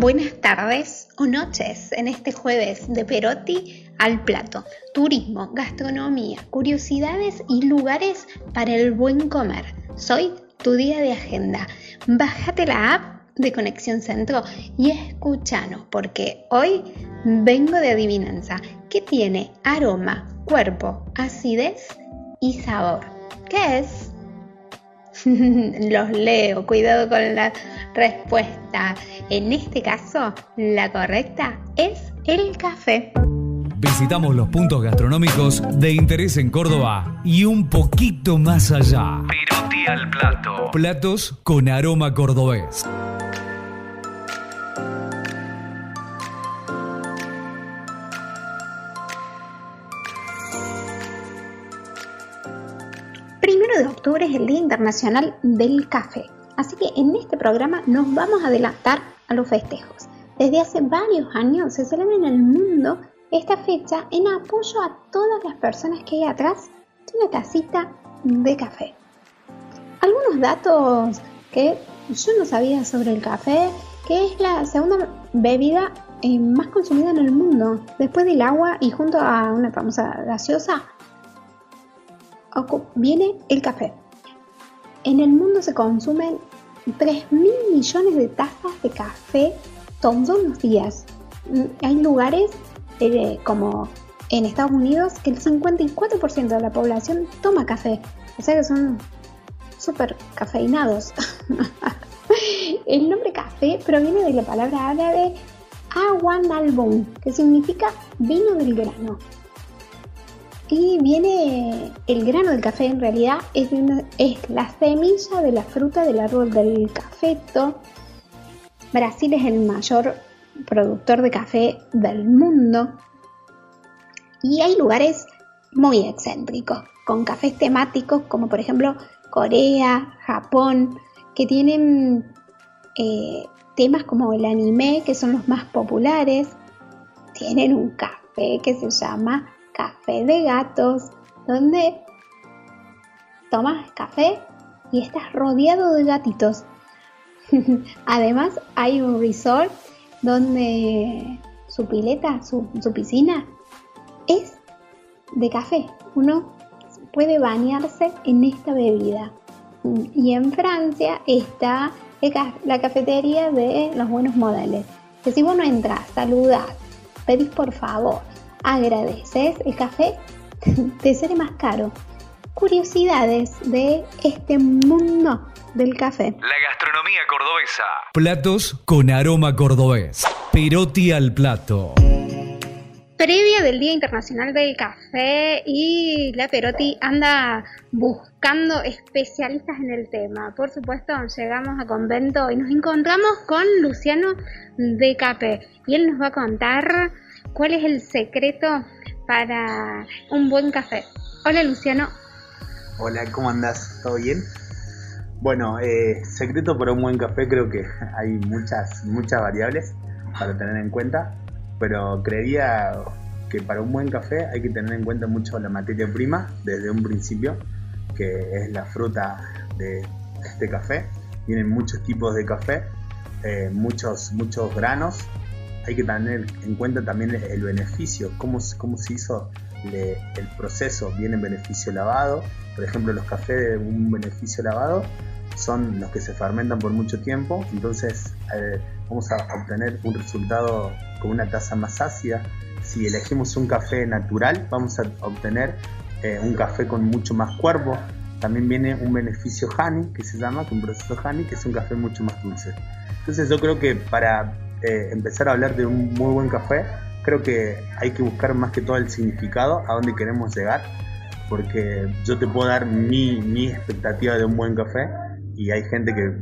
buenas tardes o noches en este jueves de Perotti al plato. Turismo, gastronomía, curiosidades y lugares para el buen comer. Soy tu día de agenda. Bájate la app de Conexión Centro y escúchanos porque hoy vengo de adivinanza que tiene aroma, cuerpo, acidez y sabor. ¿Qué es? Los leo, cuidado con la respuesta. En este caso, la correcta es el café. Visitamos los puntos gastronómicos de interés en Córdoba y un poquito más allá. Pirotti al plato. Platos con aroma cordobés. El Día Internacional del Café, así que en este programa nos vamos a adelantar a los festejos. Desde hace varios años se celebra en el mundo esta fecha en apoyo a todas las personas que hay atrás de una tacita de café. Algunos datos que yo no sabía sobre el café, que es la segunda bebida eh, más consumida en el mundo, después del agua y junto a una famosa gaseosa, viene el café. En el mundo se consumen 3 mil millones de tazas de café todos los días. Mm, hay lugares eh, como en Estados Unidos que el 54% de la población toma café. O sea que son súper cafeinados. el nombre café proviene de la palabra árabe awan que significa vino del grano. Y viene el grano del café, en realidad es, la semilla de la fruta del árbol del cafeto. Brasil es el mayor productor de café del mundo. Y hay lugares muy excéntricos, con cafés temáticos como por ejemplo Corea, Japón, que tienen eh, temas como el anime, que son los más populares. Tienen un café que se llama Café de Gatos, donde tomas café y estás rodeado de gatitos. Además hay un resort donde su pileta, su, piscina, es de café. Uno puede bañarse en esta bebida. Y en Francia está la cafetería de los buenos modales. Que si vos no entras, pedís por favor, agradeces, el café te será más caro. Curiosidades de este mundo del café. La gastronomía cordobesa. Platos con aroma cordobés. Perotti al plato. Previa del Día Internacional del Café y la Perotti anda buscando especialistas en el tema. Por supuesto, llegamos a convento y nos encontramos con Luciano de Café y él nos va a contar cuál es el secreto para un buen café. Hola Luciano. Hola, ¿cómo andas? ¿Todo bien? Bueno, eh, secreto para un buen café creo que hay muchas, muchas variables para tener en cuenta, pero creería que para un buen café hay que tener en cuenta mucho la materia prima desde un principio, que es la fruta de este café. Tienen muchos tipos de café, eh, muchos, muchos granos. Hay que tener en cuenta también el beneficio, cómo, cómo se hizo el proceso. Viene en beneficio lavado, por ejemplo, los cafés de un beneficio lavado son los que se fermentan por mucho tiempo, entonces eh, vamos a obtener un resultado con una taza más ácida. Si elegimos un café natural, vamos a obtener eh, un café con mucho más cuerpo. También viene un beneficio honey, que se llama, que un proceso honey, que es un café mucho más dulce. Entonces yo creo que para eh, empezar a hablar de un muy buen café, creo que hay que buscar más que todo el significado, a dónde queremos llegar, porque yo te puedo dar mi, mi expectativa de un buen café, y hay gente que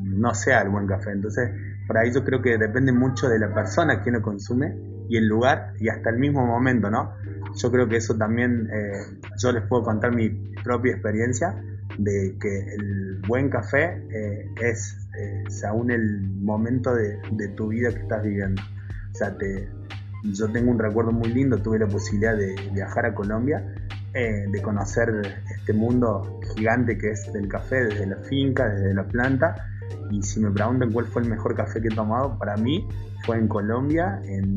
no sea el buen café. Entonces, por ahí yo creo que depende mucho de la persona que lo consume y el lugar y hasta el mismo momento, ¿no? Yo creo que eso también, eh, yo les puedo contar mi propia experiencia de que el buen café eh, es eh, según el momento de, de, tu vida que estás viviendo. O sea, te, yo tengo un recuerdo muy lindo, tuve la posibilidad de viajar a Colombia eh, de conocer este mundo gigante que es del café, desde la finca, desde la planta, y si me preguntan cuál fue el mejor café que he tomado, para mí fue en Colombia, en,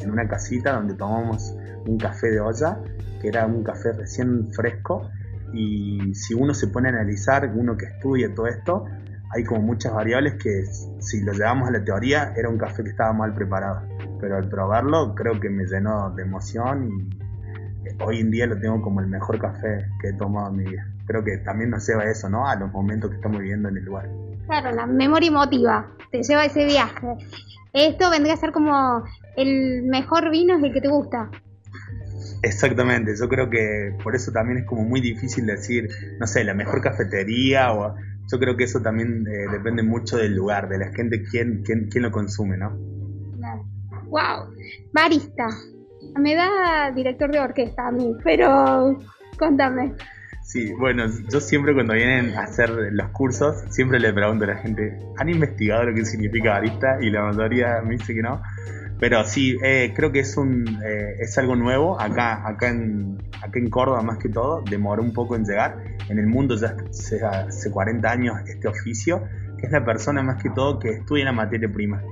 en una casita donde tomamos un café de olla, que era un café recién fresco. Y si uno se pone a analizar, uno que estudia todo esto, hay como muchas variables que si lo llevamos a la teoría era un café que estaba mal preparado. Pero al probarlo creo que me llenó de emoción y hoy en día lo tengo como el mejor café que he tomado en mi vida. Creo que también nos lleva a eso, ¿no? A los momentos que estamos viviendo en el lugar. Claro, la memoria emotiva te lleva a ese viaje. Esto vendría a ser como el mejor vino es el que te gusta. Exactamente, yo creo que por eso también es como muy difícil decir, no sé, la mejor cafetería o yo creo que eso también eh, depende mucho del lugar, de la gente, quién, quién, quién lo consume, ¿no? Claro. Wow, barista. Me da director de orquesta a mí, pero contame. Sí, bueno, yo siempre cuando vienen a hacer los cursos, siempre le pregunto a la gente, ¿han investigado lo que significa barista? Y la mayoría me dice que no. Pero sí, eh, creo que es un eh, es algo nuevo acá acá en acá en Córdoba más que todo demoró un poco en llegar. En el mundo ya hace, hace 40 años este oficio, que es la persona más que todo que estudia la materia prima.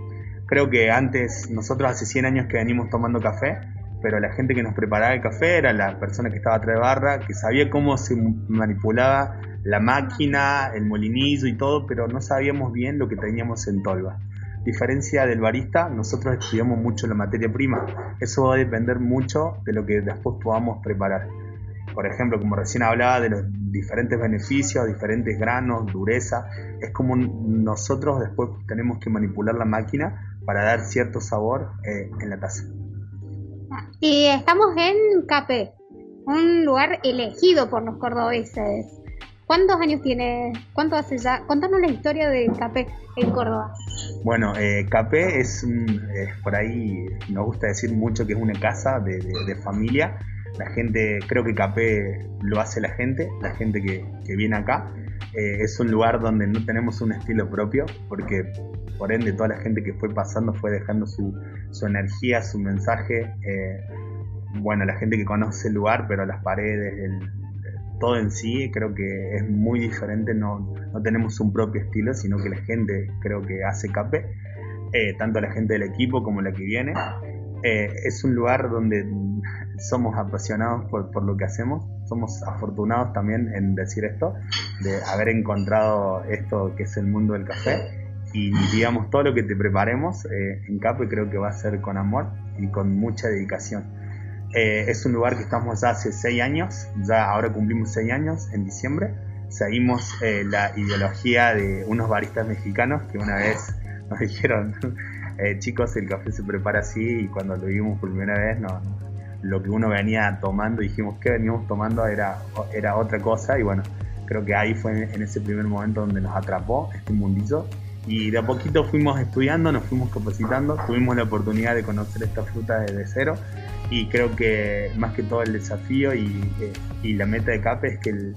Creo que antes nosotros hace 100 años que venimos tomando café, pero la gente que nos preparaba el café era la persona que estaba atrás de barra, que sabía cómo se manipulaba la máquina, el molinillo y todo, pero no sabíamos bien lo que teníamos en tolva diferencia del barista, nosotros estudiamos mucho la materia prima. Eso va a depender mucho de lo que después podamos preparar. Por ejemplo, como recién hablaba de los diferentes beneficios, diferentes granos, dureza, es como nosotros después tenemos que manipular la máquina para dar cierto sabor eh, en la taza. Y estamos en Capé, un lugar elegido por los cordobeses. ¿Cuántos años tiene? ¿Cuánto hace ya? Contanos la historia de Capé en Córdoba. Bueno, eh, Capé es por ahí nos gusta decir mucho que es una casa de, familia. La gente, creo que Capé lo hace la gente, la gente que, viene acá. Eh, es un lugar donde no tenemos un estilo propio, porque por ende toda la gente que fue pasando fue dejando su, su energía, su mensaje. Eh, bueno, la gente que conoce el lugar, pero las paredes, el, todo en sí creo que es muy diferente, no, no tenemos un propio estilo, sino que la gente creo que hace cape, eh, tanto la gente del equipo como la que viene. Eh, es un lugar donde somos apasionados por, por, lo que hacemos, somos afortunados también en decir esto, de haber encontrado esto que es el mundo del café y digamos todo lo que te preparemos eh, en CAPE creo que va a ser con amor y con mucha dedicación. Eh, es un lugar que estamos ya hace seis años, ya ahora cumplimos seis años en diciembre. Seguimos eh, la ideología de unos baristas mexicanos que una vez nos dijeron, eh, chicos, el café se prepara así y cuando lo vimos por primera vez, no, lo que uno venía tomando, dijimos que veníamos tomando era, era otra cosa y bueno, creo que ahí fue en ese primer momento donde nos atrapó este mundillo y de a poquito fuimos estudiando, nos fuimos capacitando, tuvimos la oportunidad de conocer esta fruta desde cero y creo que más que todo el desafío y, y la meta de CAPE es que el,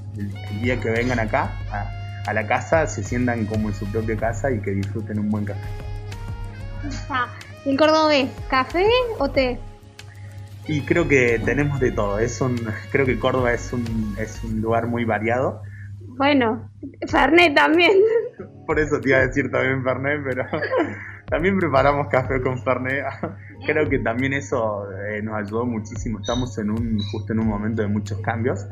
día que vengan acá a, la casa se sientan como en su propia casa y que disfruten un buen café. ¿El cordobés, café o té? Y creo que tenemos de todo. Es un, creo que Córdoba es un, es un lugar muy variado. Bueno, Fernet también. Por eso te iba a decir también Fernet, pero también preparamos café con Fernet. Creo que también eso eh, nos ayudó muchísimo. Estamos en un justo en un momento de muchos cambios.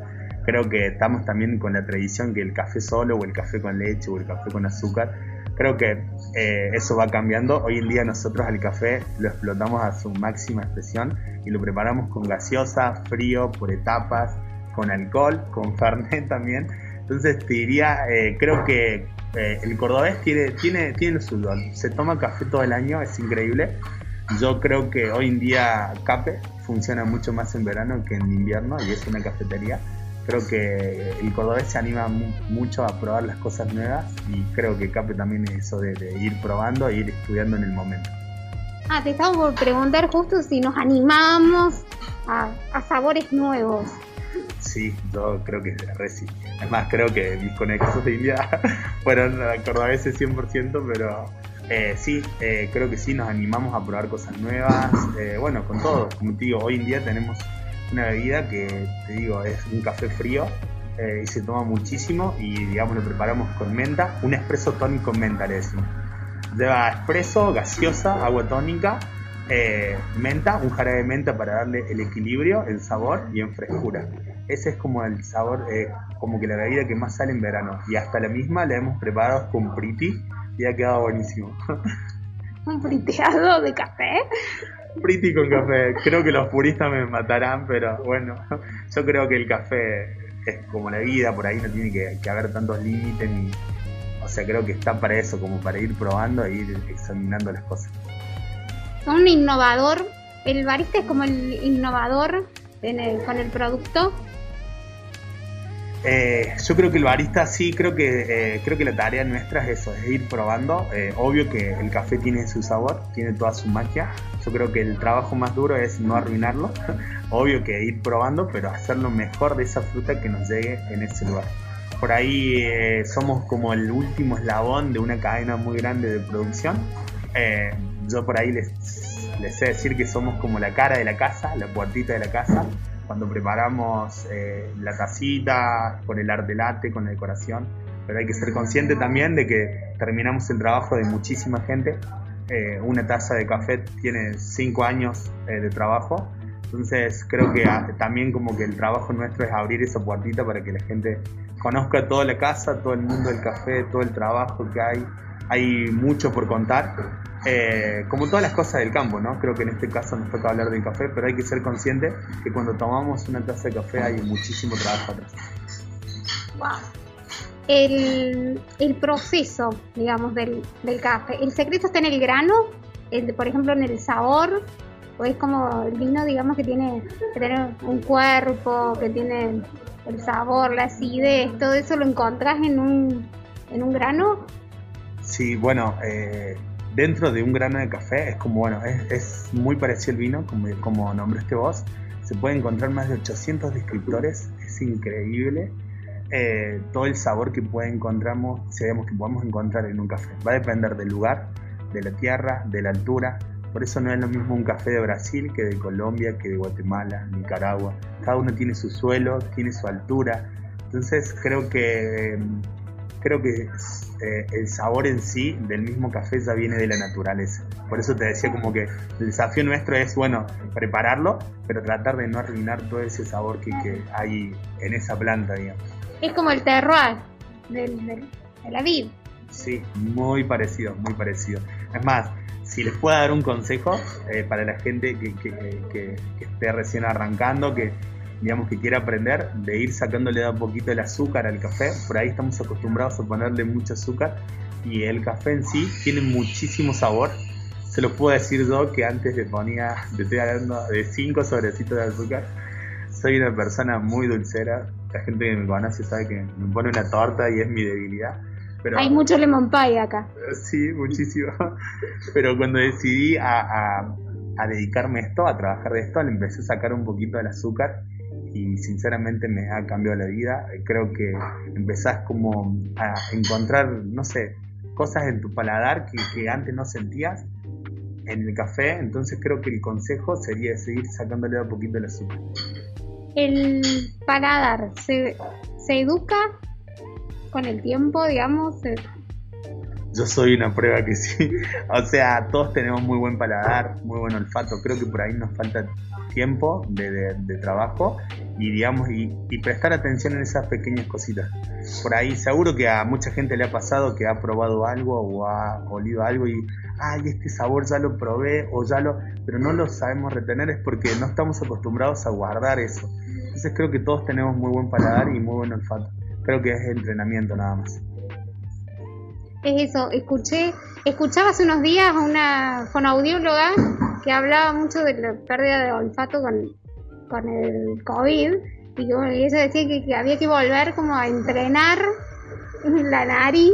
Creo que estamos también con la tradición que el café solo o el café con leche o el café con azúcar. Creo que eh, eso va cambiando. Hoy en día nosotros al café lo explotamos a su máxima expresión y lo preparamos con gaseosa, frío, por etapas, con alcohol, con fernet también. Entonces te diría, eh, creo que el cordobés tiene, tiene, tiene su don. Se toma café todo el año, es increíble. Yo creo que hoy en día Cape funciona mucho más en verano que en invierno y es una cafetería. Creo que el cordobés se anima mucho a probar las cosas nuevas y creo que Cape también es eso de, ir probando e ir estudiando en el momento. Ah, te estaba por preguntar justo si nos animamos a, sabores nuevos. Sí, yo creo que re sí. Además, creo que mis conexos de India fueron cordobeses 100%, pero eh, sí, eh, creo que sí, nos animamos a probar cosas nuevas. Eh, bueno, con todo, como te digo, hoy en día tenemos una bebida que, te digo, es un café frío y se toma muchísimo y digamos lo preparamos con menta, un espresso tónico con menta le decimos. Lleva espresso, gaseosa, agua tónica, menta, un jarabe de menta para darle el equilibrio, el sabor y en frescura. Ese es como el sabor, eh, como que la bebida que más sale en verano. Y hasta la misma la hemos preparado con priti y ha quedado buenísimo. ¿Un priteado de café? Pretty con café. Creo que los puristas me matarán, pero bueno, yo creo que el café es como la vida, por ahí no tiene que, haber tantos límites, ni, o sea, creo que está para eso, como para ir probando e ir examinando las cosas. Un innovador, el barista es como el innovador con el producto eh, yo creo que el barista sí, creo que eh, creo que la tarea nuestra es eso, es ir probando. Eh, obvio que el café tiene su sabor, tiene toda su magia. Yo creo que el trabajo más duro es no arruinarlo. obvio que ir probando, pero hacer lo mejor de esa fruta que nos llegue en ese lugar. Por ahí somos como el último eslabón de una cadena muy grande de producción. yo por ahí les, les sé decir que somos como la cara de la casa, la puertita de la casa cuando preparamos eh, la tacita, con el arte latte, con la decoración, pero hay que ser consciente también de que terminamos el trabajo de muchísima gente. Eh, una taza de café tiene cinco años eh, de trabajo, entonces creo que ah, también como que el trabajo nuestro es abrir esa puertita para que la gente conozca toda la casa, todo el mundo del café, todo el trabajo que hay. Hay mucho por contar eh, como todas las cosas del campo, ¿no? Creo que en este caso nos toca hablar del café, pero hay que ser consciente que cuando tomamos una taza de café hay muchísimo trabajo atrás. Wow. El, proceso, digamos, del, café. ¿El secreto está en el grano? El, por ejemplo, en el sabor? ¿O es como el vino, digamos, que tiene que tener un cuerpo, que tiene el sabor, la acidez, todo eso lo encontrás en un, en un grano? Sí, bueno, eh, dentro de un grano de café es como, bueno, es, muy parecido al vino, como, como nombraste vos. Se puede encontrar más de 800 descriptores, es increíble. Eh, todo el sabor que puede encontramos, sabemos que podemos encontrar en un café. Va a depender del lugar, de la tierra, de la altura. Por eso no es lo mismo un café de Brasil que de Colombia, que de Guatemala, Nicaragua. Cada uno tiene su suelo, tiene su altura. Entonces creo que creo que eh, el sabor en sí del mismo café ya viene de la naturaleza. Por eso te decía como que el desafío nuestro es, bueno, prepararlo, pero tratar de no arruinar todo ese sabor que, hay en esa planta, digamos. Es como el terroir de la vid. Sí, muy parecido, muy parecido. Es más, si les puedo dar un consejo eh, para la gente que, que esté recién arrancando, que digamos, que quiere aprender, de ir sacándole un poquito el azúcar al café. Por ahí estamos acostumbrados a ponerle mucho azúcar y el café en sí tiene muchísimo sabor. Se lo puedo decir yo que antes le ponía, le estoy hablando de 5 sobrecitos de azúcar. Soy una persona muy dulcera. La gente que me conoce sabe que me pone una torta y es mi debilidad. Pero, Hay mucho lemon pie acá. Sí, muchísimo. Pero cuando decidí a, a, a dedicarme a esto, a trabajar de esto, le empecé a sacar un poquito del azúcar y sinceramente me ha cambiado la vida. Creo que empezás como a encontrar, no sé, cosas en tu paladar que, antes no sentías en el café, entonces creo que el consejo sería seguir sacándole un poquito el azúcar. El paladar se, se educa con el tiempo, digamos. Yo soy una prueba que sí. o sea, todos tenemos muy buen paladar, muy buen olfato. Creo que por ahí nos falta tiempo de, trabajo y digamos y, prestar atención en esas pequeñas cositas. Por ahí seguro que a mucha gente le ha pasado que ha probado algo o ha olido algo y ay este sabor ya lo probé o ya lo pero no lo sabemos retener es porque no estamos acostumbrados a guardar eso. Entonces creo que todos tenemos muy buen paladar y muy buen olfato. Creo que es entrenamiento nada más. Es eso, escuché, escuchaba hace unos días a una fonoaudióloga que hablaba mucho de la pérdida de olfato con, con el COVID y, ella decía que, había que volver como a entrenar la nariz,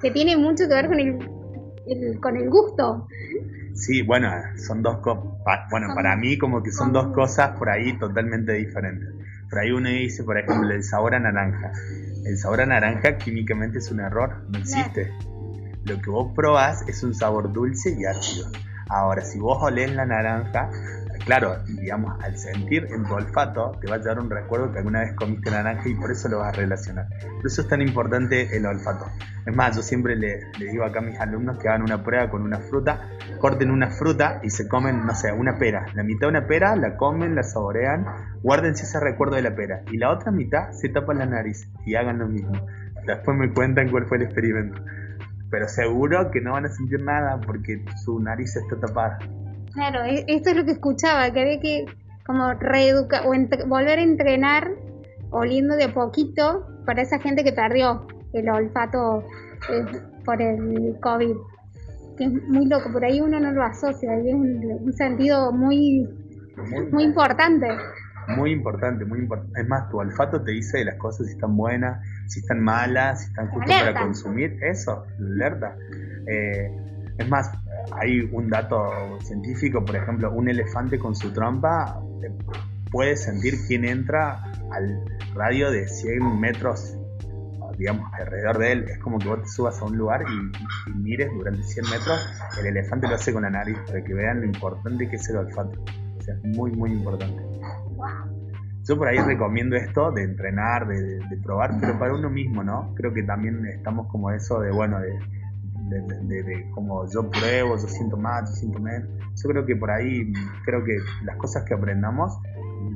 que tiene mucho que ver con el, con el gusto. Sí, bueno, son dos cosas, bueno, para mí como que son dos cosas por ahí totalmente diferentes. Por ahí uno dice, por ejemplo, el sabor a naranja. El sabor a naranja químicamente es un error, no existe. Lo que vos probás es un sabor dulce y ácido. Ahora, si vos olés la naranja, claro, digamos, al sentir en tu olfato, te va a llevar un recuerdo que alguna vez comiste naranja y por eso lo vas a relacionar. Por eso es tan importante el olfato. Es más, yo siempre le, digo acá a mis alumnos que hagan una prueba con una fruta, corten una fruta y se comen, no sé, una pera. La mitad de una pera la comen, la saborean, guárdense ese recuerdo de la pera. Y la otra mitad se tapan la nariz y hagan lo mismo. Después me cuentan cuál fue el experimento. Pero seguro que no van a sentir nada porque su nariz está tapada. Claro, e-, esto es lo que escuchaba, que había que como reeducar o volver a entrenar oliendo de poquito para esa gente que perdió el olfato eh, por el COVID. Que es muy loco, por ahí uno no lo asocia, y es un, sentido muy, muy, importante. Muy importante, muy importante. Es más, tu olfato te dice de las cosas si están buenas, si están malas, si están justas para consumir. Eso, alerta. Eh, es más, hay un dato científico, por ejemplo, un elefante con su trompa eh, puede sentir quién entra al radio de 100 metros, digamos, alrededor de él. Es como que vos te subas a un lugar y, mires durante 100 metros, el elefante lo hace con la nariz para que vean lo importante que es el olfato. O sea, es muy, muy importante. Yo por ahí recomiendo esto de entrenar, de, de probar, pero para uno mismo, ¿no? Creo que también estamos como eso de, bueno, de de, como yo pruebo, yo siento más, yo siento menos. Yo creo que por ahí, creo que las cosas que aprendamos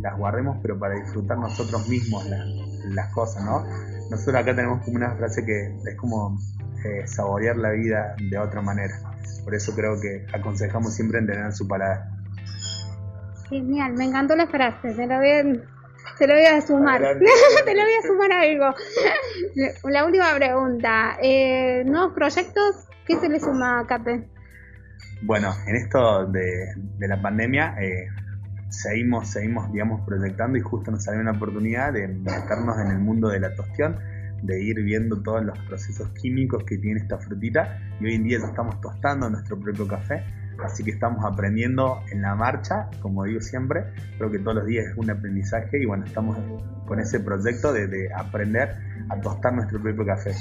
las guardemos, pero para disfrutar nosotros mismos las cosas, ¿no? Nosotros acá tenemos como una frase que es como eh, saborear la vida de otra manera. Por eso creo que aconsejamos siempre entrenar su palabra. Genial, me encantó la frase, se la voy se lo voy a sumar. Te lo voy a sumar algo. La última pregunta. Eh, ¿Nuevos proyectos? ¿Qué se le suma a CAPE? Bueno, en esto de, la pandemia eh, seguimos, seguimos, digamos, proyectando y justo nos salió una oportunidad de meternos en el mundo de la tostión, de ir viendo todos los procesos químicos que tiene esta frutita y hoy en día ya estamos tostando nuestro propio café Así que estamos aprendiendo en la marcha, como digo siempre, creo que todos los días es un aprendizaje y bueno, estamos con ese proyecto de, aprender a tostar nuestro propio café.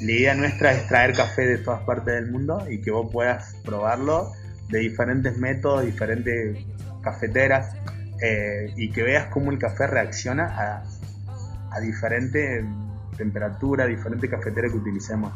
La idea nuestra es traer café de todas partes del mundo y que vos puedas probarlo de diferentes métodos, diferentes cafeteras eh, y que veas cómo el café reacciona a, a diferente temperatura, diferente cafetera que utilicemos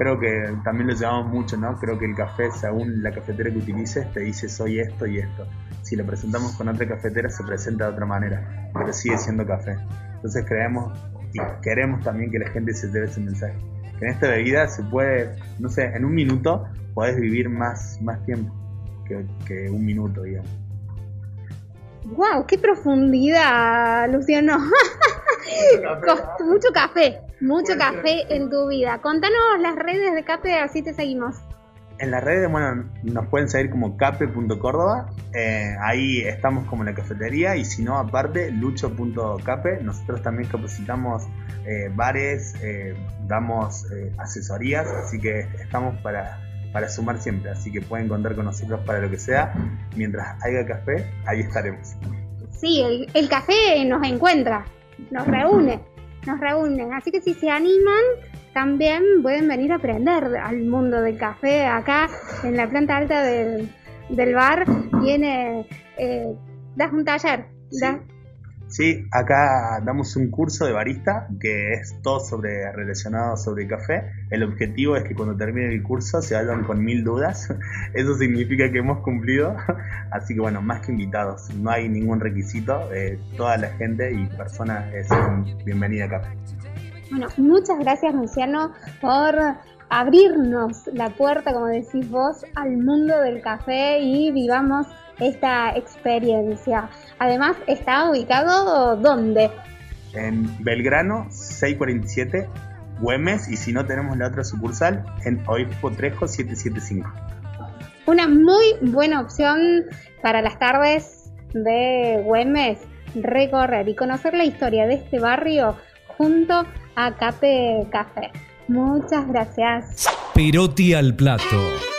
creo que también lo llevamos mucho, ¿no? Creo que el café, según la cafetera que utilices, te dice soy esto y esto. Si lo presentamos con otra cafetera, se presenta de otra manera, pero sigue siendo café. Entonces creemos y queremos también que la gente se lleve ese mensaje. Que en esta bebida se puede, no sé, en un minuto podés vivir más, más tiempo que, que un minuto, digamos. ¡Wow! ¡Qué profundidad, Luciano! mucho café, mucho café en tu vida. Contanos las redes de Cape, así te seguimos. En las redes, bueno, nos pueden seguir como cape.córdoba. Eh, ahí estamos como la cafetería. Y si no, aparte, lucho.cape. Nosotros también capacitamos eh, bares, eh, damos asesorías. Así que estamos para, para sumar siempre. Así que pueden contar con nosotros para lo que sea. Mientras haya café, ahí estaremos. Sí, el, el café nos encuentra nos reúne, nos reúnen. Así que si se animan, también pueden venir a aprender al mundo del café. Acá en la planta alta del, del bar tiene, eh, das un taller. Sí, acá damos un curso de barista que es todo sobre relacionado sobre café. El objetivo es que cuando termine el curso se vayan con mil dudas. Eso significa que hemos cumplido. Así que bueno, más que invitados, no hay ningún requisito. Eh, toda la gente y personas es bienvenida acá. Bueno, muchas gracias Luciano por abrirnos la puerta, como decís vos, al mundo del café y vivamos esta experiencia. Además, ¿está ubicado dónde? En Belgrano 647, Güemes, y si no tenemos la otra sucursal, en Oixpo Trejo 775. Una muy buena opción para las tardes de Güemes, recorrer y conocer la historia de este barrio junto a Cape Café. Muchas gracias. Perotti al plato.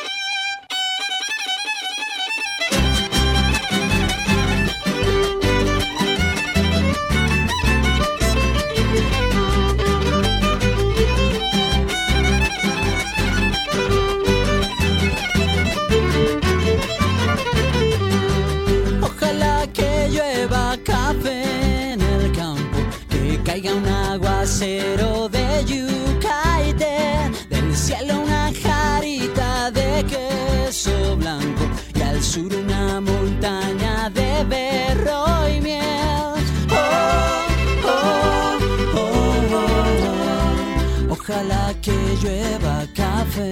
Sur una montaña de berro y miel. Oh, oh, oh, Ojalá que llueva café.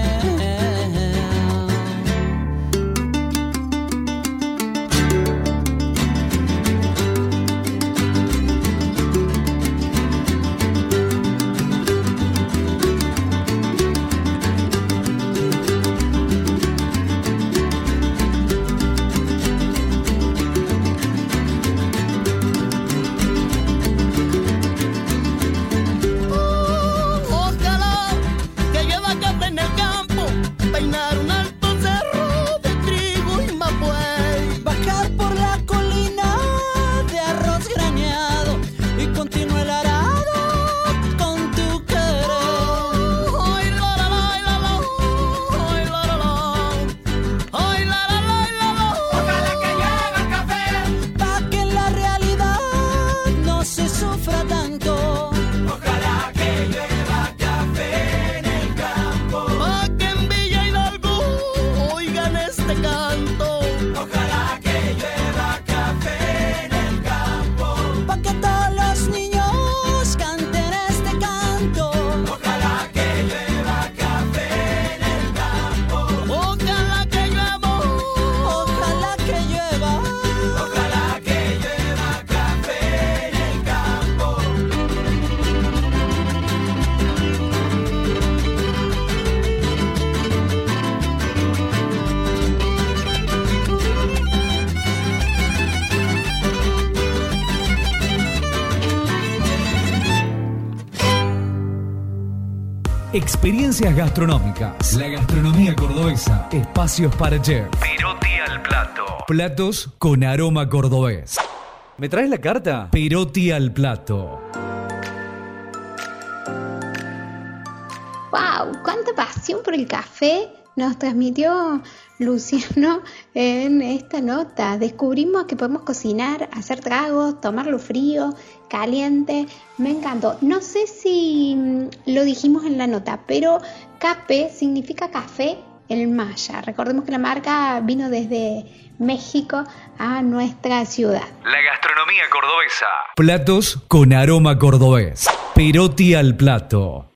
Experiencias gastronómicas. La gastronomía cordobesa. Espacios para chef. Perotti al plato. Platos con aroma cordobés. ¿Me traes la carta? Perotti al plato. ¡Wow! ¡Cuánta pasión por el café! Nos transmitió Luciano en esta nota. Descubrimos que podemos cocinar, hacer tragos, tomarlo frío, caliente. Me encantó. No sé si mm, lo dijimos en la nota, pero cape significa café en maya. Recordemos que la marca vino desde México a nuestra ciudad. La gastronomía cordobesa. Platos con aroma cordobés. Perotti al plato.